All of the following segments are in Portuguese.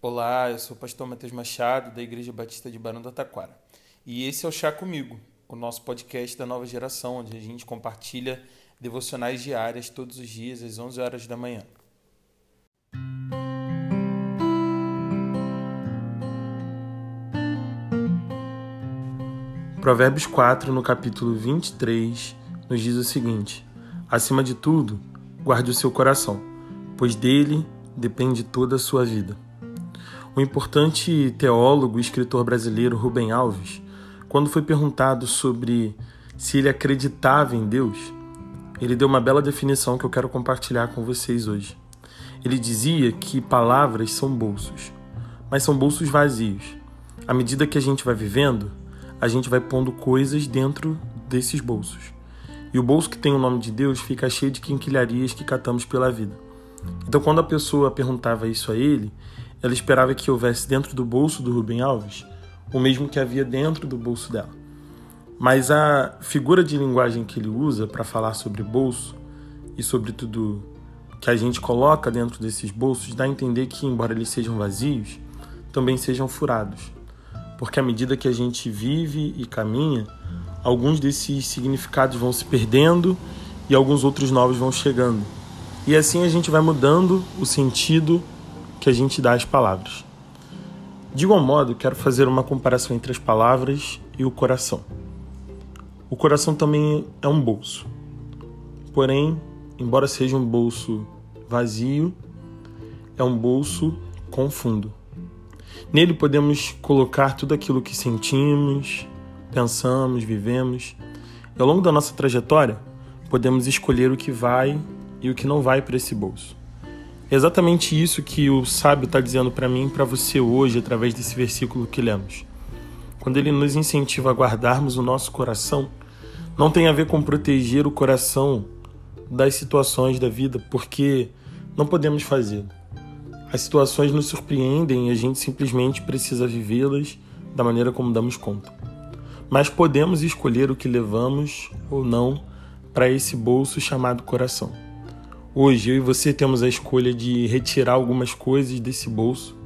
Olá, eu sou o pastor Matheus Machado, da Igreja Batista de Barão do Taquara. E esse é o Chá Comigo, o nosso podcast da nova geração, onde a gente compartilha devocionais diárias todos os dias às 11 horas da manhã. Provérbios 4, no capítulo 23, nos diz o seguinte: Acima de tudo, guarde o seu coração, pois dele depende toda a sua vida. O importante teólogo e escritor brasileiro Rubem Alves, quando foi perguntado sobre se ele acreditava em Deus, ele deu uma bela definição que eu quero compartilhar com vocês hoje. Ele dizia que palavras são bolsos, mas são bolsos vazios. À medida que a gente vai vivendo, a gente vai pondo coisas dentro desses bolsos. E o bolso que tem o nome de Deus fica cheio de quinquilharias que catamos pela vida. Então, quando a pessoa perguntava isso a ele, ela esperava que houvesse dentro do bolso do Rubem Alves o mesmo que havia dentro do bolso dela. Mas a figura de linguagem que ele usa para falar sobre bolso e sobre tudo que a gente coloca dentro desses bolsos dá a entender que, embora eles sejam vazios, também sejam furados. Porque à medida que a gente vive e caminha, alguns desses significados vão se perdendo e alguns outros novos vão chegando. E assim a gente vai mudando o sentido que a gente dá às palavras. De igual modo, quero fazer uma comparação entre as palavras e o coração. O coração também é um bolso. Porém, embora seja um bolso vazio, é um bolso com fundo. Nele podemos colocar tudo aquilo que sentimos, pensamos, vivemos. E ao longo da nossa trajetória, podemos escolher o que vai e o que não vai para esse bolso. É exatamente isso que o sábio está dizendo para mim e para você hoje, através desse versículo que lemos. Quando ele nos incentiva a guardarmos o nosso coração, não tem a ver com proteger o coração das situações da vida, porque não podemos fazer. As situações nos surpreendem e a gente simplesmente precisa vivê-las da maneira como damos conta. Mas podemos escolher o que levamos ou não para esse bolso chamado coração. Hoje eu e você temos a escolha de retirar algumas coisas desse bolso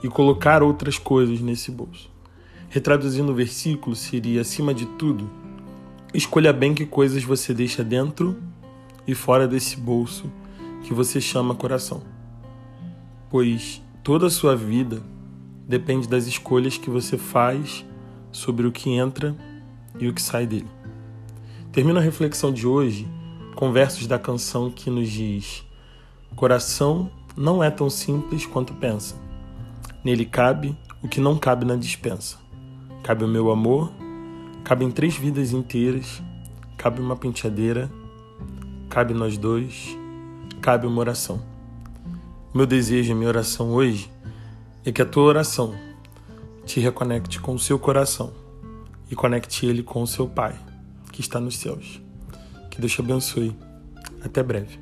e colocar outras coisas nesse bolso. Retraduzindo o versículo, seria acima de tudo, escolha bem que coisas você deixa dentro e fora desse bolso que você chama coração. Pois toda a sua vida depende das escolhas que você faz sobre o que entra e o que sai dele. Termino a reflexão de hoje com versos da canção que nos diz: Coração não é tão simples quanto pensa. Nele cabe o que não cabe na dispensa. Cabe o meu amor, cabem três vidas inteiras, cabe uma penteadeira, cabe nós dois, cabe uma oração. Meu desejo e minha oração hoje é que a tua oração te reconecte com o seu coração e conecte ele com o seu Pai, que está nos céus. Que Deus te abençoe. Até breve.